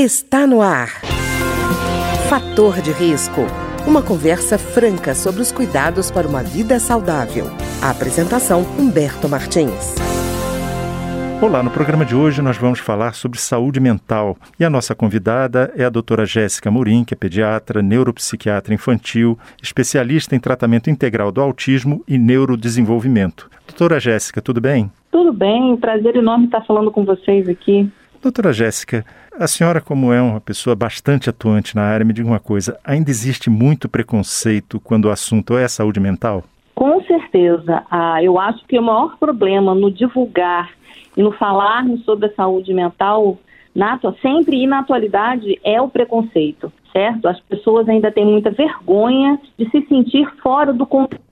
Está no ar. Fator de risco. Uma conversa franca sobre os cuidados para uma vida saudável. A apresentação Humberto Martins. Olá, no programa de hoje nós vamos falar sobre saúde mental. E a nossa convidada é a doutora Jéssica Murim, que é pediatra, neuropsiquiatra infantil, especialista em tratamento integral do autismo e neurodesenvolvimento. Doutora Jéssica, tudo bem? Tudo bem, prazer enorme estar falando com vocês aqui. Doutora Jéssica, a senhora, como é uma pessoa bastante atuante na área, me diga uma coisa: ainda existe muito preconceito quando o assunto é saúde mental? Com certeza. Ah, eu acho que o maior problema no divulgar e no falar sobre a saúde mental, na, sempre e na atualidade, é o preconceito, certo? As pessoas ainda têm muita vergonha de se sentir fora do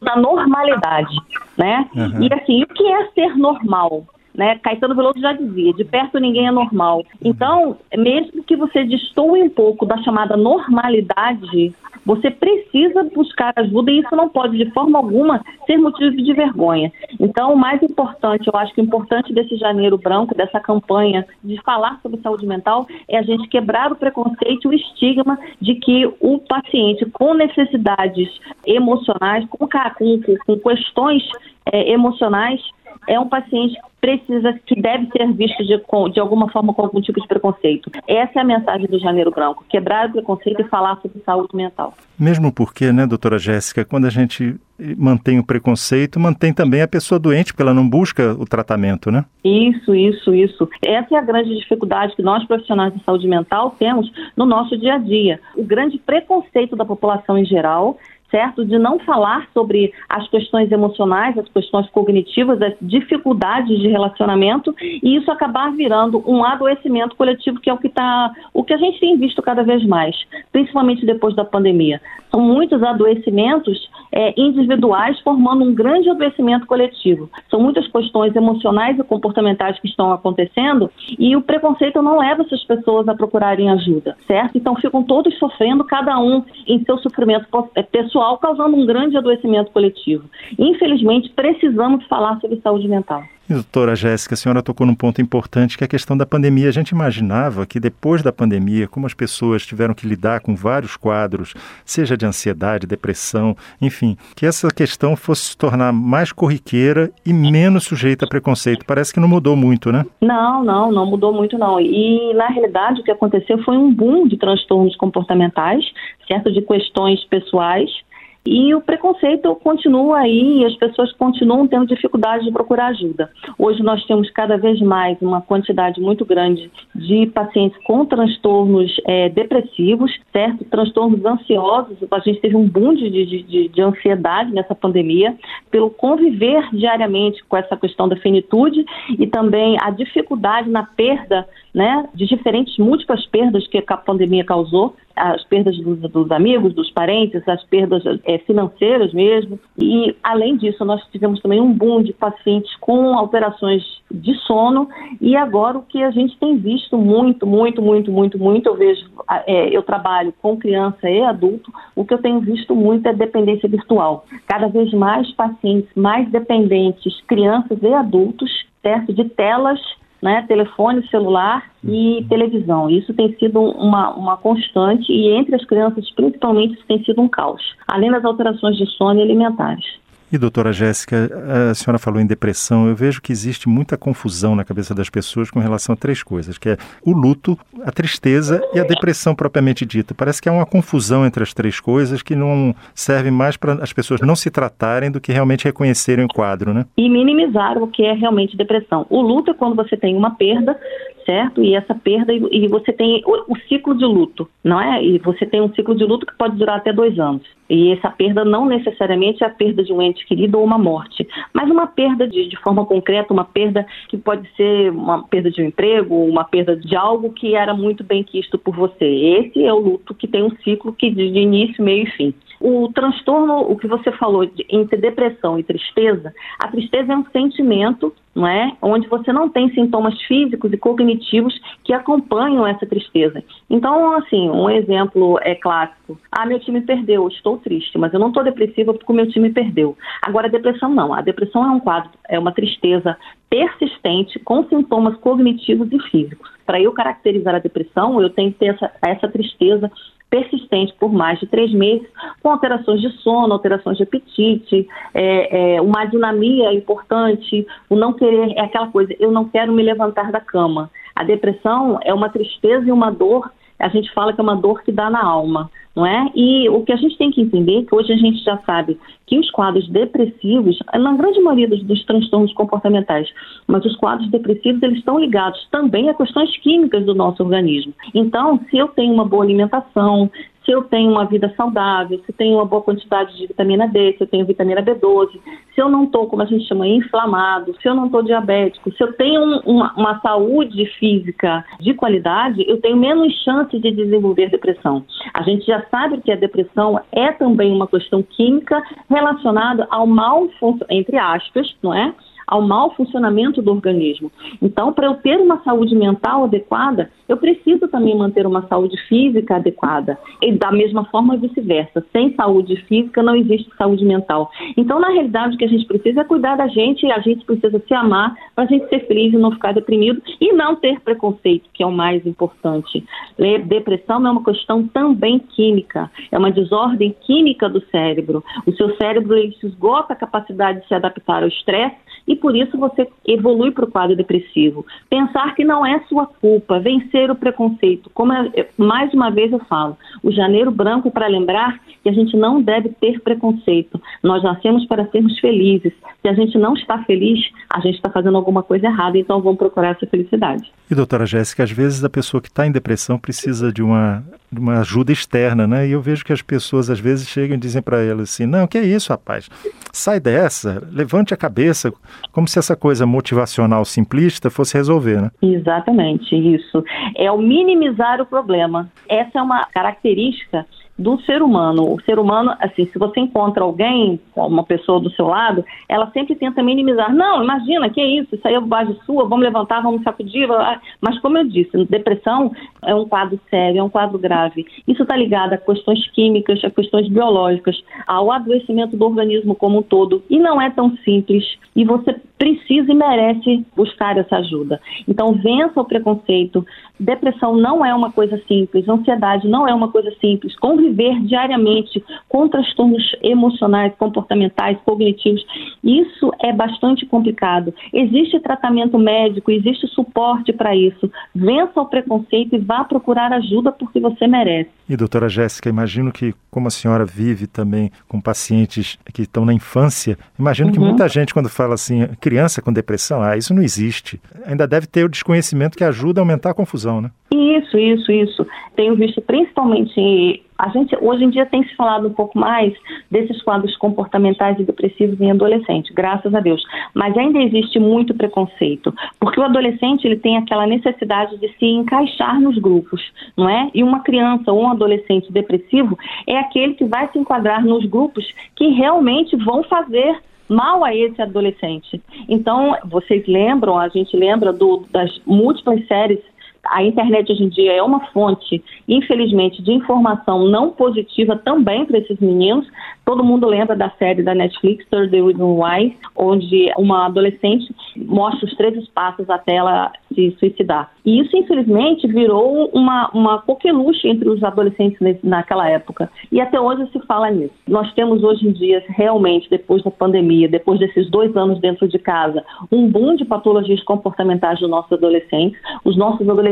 da normalidade, né? Uhum. E assim, o que é ser normal? Né? Caetano Veloso já dizia, de perto ninguém é normal. Então, mesmo que você destoe um pouco da chamada normalidade, você precisa buscar ajuda e isso não pode, de forma alguma, ser motivo de vergonha. Então, o mais importante, eu acho que o importante desse janeiro branco, dessa campanha de falar sobre saúde mental, é a gente quebrar o preconceito e o estigma de que o paciente com necessidades emocionais, com, com, com questões é, emocionais, é um paciente que precisa, que deve ser visto de, de alguma forma com algum tipo de preconceito. Essa é a mensagem do Janeiro Branco, quebrar o preconceito e falar sobre saúde mental. Mesmo porque, né, doutora Jéssica, quando a gente mantém o preconceito, mantém também a pessoa doente, porque ela não busca o tratamento, né? Isso, isso, isso. Essa é a grande dificuldade que nós profissionais de saúde mental temos no nosso dia a dia. O grande preconceito da população em geral certo? De não falar sobre as questões emocionais, as questões cognitivas, as dificuldades de relacionamento e isso acabar virando um adoecimento coletivo, que é o que está, o que a gente tem visto cada vez mais, principalmente depois da pandemia. São muitos adoecimentos é, individuais formando um grande adoecimento coletivo. São muitas questões emocionais e comportamentais que estão acontecendo e o preconceito não leva essas pessoas a procurarem ajuda, certo? Então ficam todos sofrendo, cada um em seu sofrimento é, pessoal pessoal, causando um grande adoecimento coletivo. Infelizmente, precisamos falar sobre saúde mental. Doutora Jéssica, a senhora tocou num ponto importante que é a questão da pandemia. A gente imaginava que depois da pandemia, como as pessoas tiveram que lidar com vários quadros, seja de ansiedade, depressão, enfim, que essa questão fosse se tornar mais corriqueira e menos sujeita a preconceito. Parece que não mudou muito, né? Não, não, não mudou muito não. E na realidade o que aconteceu foi um boom de transtornos comportamentais, certo, de questões pessoais e o preconceito continua aí e as pessoas continuam tendo dificuldade de procurar ajuda. Hoje nós temos cada vez mais uma quantidade muito grande de pacientes com transtornos é, depressivos, certo? Transtornos ansiosos. A gente teve um boom de, de, de, de ansiedade nessa pandemia, pelo conviver diariamente com essa questão da finitude e também a dificuldade na perda né, de diferentes múltiplas perdas que a pandemia causou, as perdas dos, dos amigos, dos parentes, as perdas é, financeiras mesmo. E, além disso, nós tivemos também um boom de pacientes com alterações de sono. E agora o que a gente tem visto muito, muito, muito, muito, muito, eu vejo, é, eu trabalho com criança e adulto, o que eu tenho visto muito é dependência virtual. Cada vez mais pacientes mais dependentes, crianças e adultos, certo, de telas né, telefone celular e televisão. Isso tem sido uma, uma constante e entre as crianças, principalmente, isso tem sido um caos, além das alterações de sono e alimentares. E doutora Jéssica, a senhora falou em depressão. Eu vejo que existe muita confusão na cabeça das pessoas com relação a três coisas, que é o luto, a tristeza e a depressão propriamente dita. Parece que há uma confusão entre as três coisas que não serve mais para as pessoas não se tratarem do que realmente reconhecerem o quadro, né? E minimizar o que é realmente depressão. O luto é quando você tem uma perda, certo? E essa perda, e você tem o, ciclo de luto, não é? E você tem um ciclo de luto que pode durar até dois anos. E essa perda não necessariamente é a perda de um ente querido ou uma morte, mas uma perda de, de forma concreta, uma perda que pode ser uma perda de um emprego, uma perda de algo que era muito bem quisto por você. Esse é o luto que tem um ciclo que de, de início, meio e fim. O transtorno, o que você falou de, entre depressão e tristeza, a tristeza é um sentimento, não é? Onde você não tem sintomas físicos e cognitivos que acompanham essa tristeza. Então, assim, um exemplo é clássico. Ah, meu time perdeu, estou triste, mas eu não estou depressiva porque o meu time perdeu. Agora, a depressão não. A depressão é um quadro, é uma tristeza persistente com sintomas cognitivos e físicos. Para eu caracterizar a depressão, eu tenho que ter essa, essa tristeza persistente por mais de três meses, com alterações de sono, alterações de apetite, é, é, uma dinamia importante, o não querer, é aquela coisa, eu não quero me levantar da cama. A depressão é uma tristeza e uma dor, a gente fala que é uma dor que dá na alma não é? E o que a gente tem que entender é que hoje a gente já sabe que os quadros depressivos, na grande maioria dos, dos, transtornos comportamentais, mas os quadros depressivos eles estão ligados também a questões químicas do nosso organismo. Então, se eu tenho uma boa alimentação, se eu tenho uma vida saudável, se tenho uma boa quantidade de vitamina D, se eu tenho vitamina B12, se eu não estou, como a gente chama, inflamado, se eu não estou diabético, se eu tenho um, uma, uma, saúde física de qualidade, eu tenho menos chance de desenvolver depressão. A gente já sabe que a depressão é também uma questão química relacionada ao mal, entre aspas, não é? Ao mau funcionamento do organismo. Então, para eu ter uma saúde mental adequada, eu preciso também manter uma saúde física adequada. E da mesma forma, vice-versa. Sem saúde física não existe saúde mental. Então, na realidade, o que a gente precisa é cuidar da gente e a gente precisa se amar para a gente ser feliz e não ficar deprimido e não ter preconceito, que é o mais importante. Depressão é uma questão também química, é uma desordem química do cérebro. O seu cérebro ele esgota a capacidade de se adaptar ao estresse e por isso você evolui para o quadro depressivo. Pensar que não é sua culpa, vencer o preconceito. Como eu, mais uma vez eu falo, o janeiro branco para lembrar que a gente não deve ter preconceito. Nós nascemos para sermos felizes. Se a gente não está feliz, a gente está fazendo alguma coisa errada, então vamos procurar essa felicidade. E doutora Jéssica, às vezes a pessoa que está em depressão precisa de uma, uma ajuda externa, né? E eu vejo que as pessoas às vezes chegam e dizem para ela assim: não, que é isso, rapaz? Sai dessa, levante a cabeça, como se essa coisa motivacional simplista fosse resolver, né? Exatamente, isso. É o minimizar o problema. Essa é uma característica do ser humano. O ser humano, assim, se você encontra alguém, uma pessoa do seu lado, ela sempre tenta minimizar. Não, imagina, que é isso? Isso aí é bobagem sua, vamos levantar, vamos sacudir. Mas, como eu disse, depressão é um quadro sério, é um quadro grave. Isso está ligado a questões químicas, a questões biológicas, ao adoecimento do organismo como um todo. E não é tão simples. E você precisa e merece buscar essa ajuda. Então, vença o preconceito. Depressão não é uma coisa simples, ansiedade não é uma coisa simples. Conviver diariamente com transtornos emocionais, comportamentais, cognitivos, isso é bastante complicado. Existe tratamento médico, existe suporte para isso. Vença o preconceito e vá procurar ajuda porque você merece. E doutora Jéssica, imagino que como a senhora vive também com pacientes que estão na infância, imagino uhum. que muita gente quando fala assim, criança com depressão, ah, isso não existe. Ainda deve ter o desconhecimento que ajuda a aumentar a confusão, né? Isso, isso, isso. Tenho visto principalmente a gente hoje em dia tem se falado um pouco mais desses quadros comportamentais e depressivos em adolescente, graças a Deus. Mas ainda existe muito preconceito, porque o adolescente ele tem aquela necessidade de se encaixar nos grupos, não é? E uma criança ou um adolescente depressivo é aquele que vai se enquadrar nos grupos que realmente vão fazer mal a esse adolescente. Então, vocês lembram, a gente lembra do, das múltiplas séries a internet hoje em dia é uma fonte, infelizmente, de informação não positiva também para esses meninos. Todo mundo lembra da série da Netflix, Third Reason Why, onde uma adolescente mostra os três passos até ela se suicidar. E isso, infelizmente, virou uma, uma coqueluche entre os adolescentes naquela época. E até hoje se fala nisso. Nós temos hoje em dia, realmente, depois da pandemia, depois desses dois anos dentro de casa, um boom de patologias comportamentais dos nossos adolescentes. Os nossos adolescentes,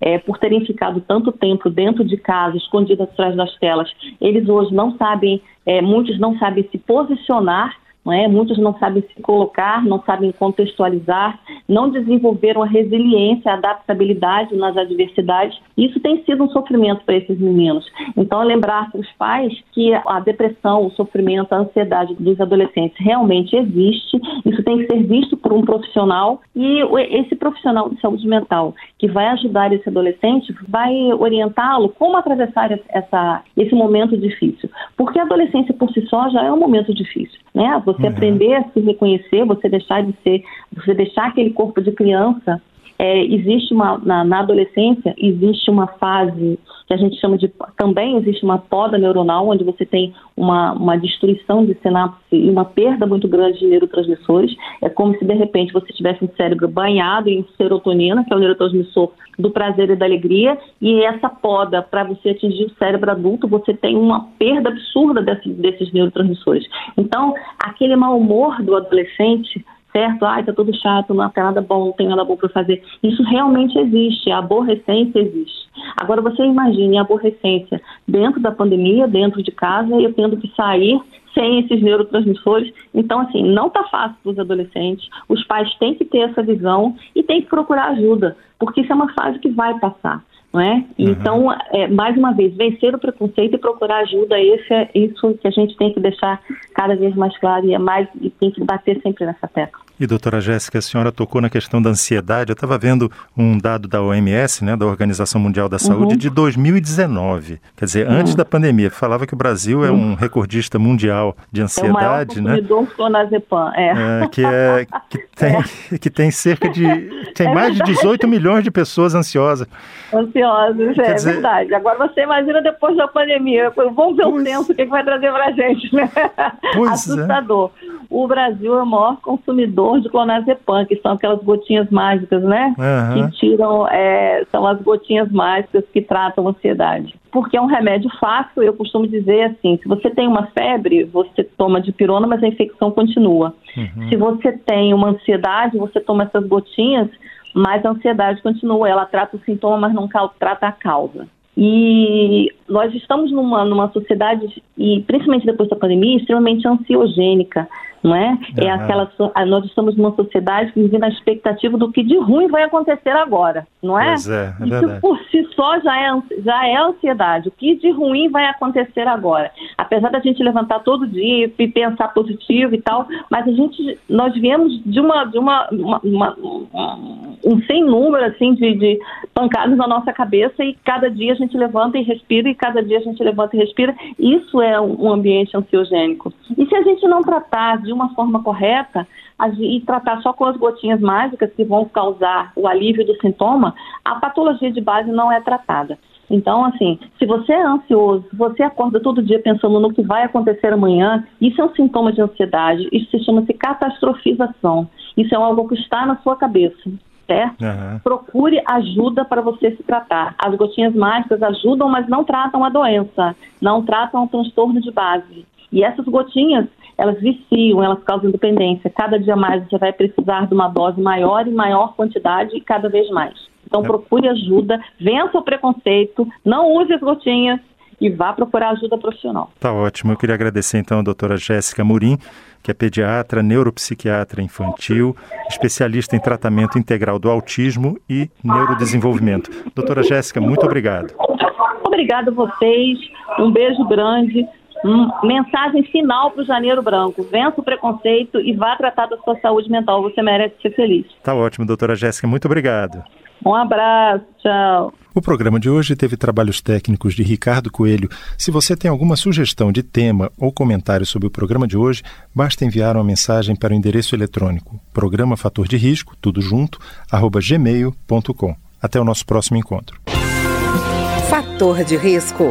é, por terem ficado tanto tempo dentro de casa, escondidos atrás das telas, eles hoje não sabem, é, muitos não sabem se posicionar não é? Muitos não sabem se colocar, não sabem contextualizar, não desenvolveram a resiliência, a adaptabilidade nas adversidades. Isso tem sido um sofrimento para esses meninos. Então, lembrar para os pais que a depressão, o sofrimento, a ansiedade dos adolescentes realmente existe. Isso tem que ser visto por um profissional e esse profissional de saúde mental que vai ajudar esse adolescente vai orientá-lo como atravessar essa, esse momento difícil. Porque a adolescência por si só já é um momento difícil, né? Você uhum. aprender a se reconhecer, você deixar de ser, você deixar aquele corpo de criança é, existe uma na, na, adolescência existe uma fase que a gente chama de também existe uma poda neuronal onde você tem uma, uma destruição de sinapse e uma perda muito grande de neurotransmissores. É como se de repente você tivesse um cérebro banhado em serotonina que é o neurotransmissor do prazer e da alegria e essa poda para você atingir o cérebro adulto você tem uma perda absurda desse, desses neurotransmissores. Então aquele mau humor do adolescente certo? Ai, tá tudo chato, não tem nada bom, não tem nada bom para fazer. Isso realmente existe, a aborrecência existe. Agora você imagine a aborrecência dentro da pandemia, dentro de casa, eu tendo que sair sem esses neurotransmissores. Então, assim, não está fácil para os adolescentes. Os pais têm que ter essa visão e têm que procurar ajuda, porque isso é uma fase que vai passar. Não é? Uhum. Então, é, mais uma vez, vencer o preconceito e procurar ajuda, esse é isso que a gente tem que deixar cada vez mais claro e, é mais, e tem que bater sempre nessa tecla. E doutora Jéssica, a senhora tocou na questão da ansiedade. Eu estava vendo um dado da OMS, né, da Organização Mundial da Saúde, uhum. de 2019. Quer dizer, uhum. antes da pandemia, falava que o Brasil é um recordista mundial de ansiedade, é o maior né? clonazepam, é. é. que é que tem é. que tem cerca de tem é mais verdade. de 18 milhões de pessoas ansiosas. Ansiosas, é dizer... verdade. Agora você imagina depois da pandemia, vamos ver pois... o tempo o que, que vai trazer para a gente, né? Pois é. Assustador. O Brasil é o maior consumidor de clonazepam, que são aquelas gotinhas mágicas, né? Uhum. Que tiram, é, são as gotinhas mágicas que tratam a ansiedade. Porque é um remédio fácil, eu costumo dizer assim, se você tem uma febre, você toma de pirona, mas a infecção continua. Uhum. Se você tem uma ansiedade, você toma essas gotinhas, mas a ansiedade continua. Ela trata o sintoma, mas não trata a causa. E nós estamos numa, numa sociedade, e principalmente depois da pandemia, extremamente ansiogênica não é? Uhum. É aquela nós estamos numa sociedade que vive na expectativa do que de ruim vai acontecer agora, não é? Pois é, é Isso por si só já é já é ansiedade. O que de ruim vai acontecer agora? Apesar da gente levantar todo dia e pensar positivo e tal, mas a gente nós viemos de uma de uma, uma, uma um sem número assim de, de pancadas na nossa cabeça e cada dia a gente levanta e respira e cada dia a gente levanta e respira. Isso é um ambiente ansiogênico. E se a gente não tratar de uma forma correta e tratar só com as gotinhas mágicas que vão causar o alívio do sintoma, a patologia de base não é tratada. Então, assim, se você é ansioso, você acorda todo dia pensando no que vai acontecer amanhã, isso é um sintoma de ansiedade, isso se chama-se catastrofização. Isso é algo que está na sua cabeça certo? Uhum. Procure ajuda para você se tratar. As gotinhas mágicas ajudam, mas não tratam a doença, não tratam o transtorno de base. E essas gotinhas, elas viciam, elas causam dependência. Cada dia mais você vai precisar de uma dose maior e maior quantidade e cada vez mais. Então procure ajuda, vença o preconceito, não use as gotinhas e vá procurar ajuda profissional. Tá ótimo. Eu queria agradecer então a doutora Jéssica Murim, que é pediatra, neuropsiquiatra infantil, especialista em tratamento integral do autismo e neurodesenvolvimento. Doutora Jéssica, muito obrigado. Obrigado a vocês. Um beijo grande. Mensagem final para o Janeiro Branco: vença o preconceito e vá tratar da sua saúde mental. Você merece ser feliz. Tá ótimo, doutora Jéssica. Muito obrigado. Um abraço, tchau. O programa de hoje teve trabalhos técnicos de Ricardo Coelho. Se você tem alguma sugestão de tema ou comentário sobre o programa de hoje, basta enviar uma mensagem para o endereço eletrônico programa fator de risco, tudo junto, arroba gmail.com. Até o nosso próximo encontro. Fator de risco,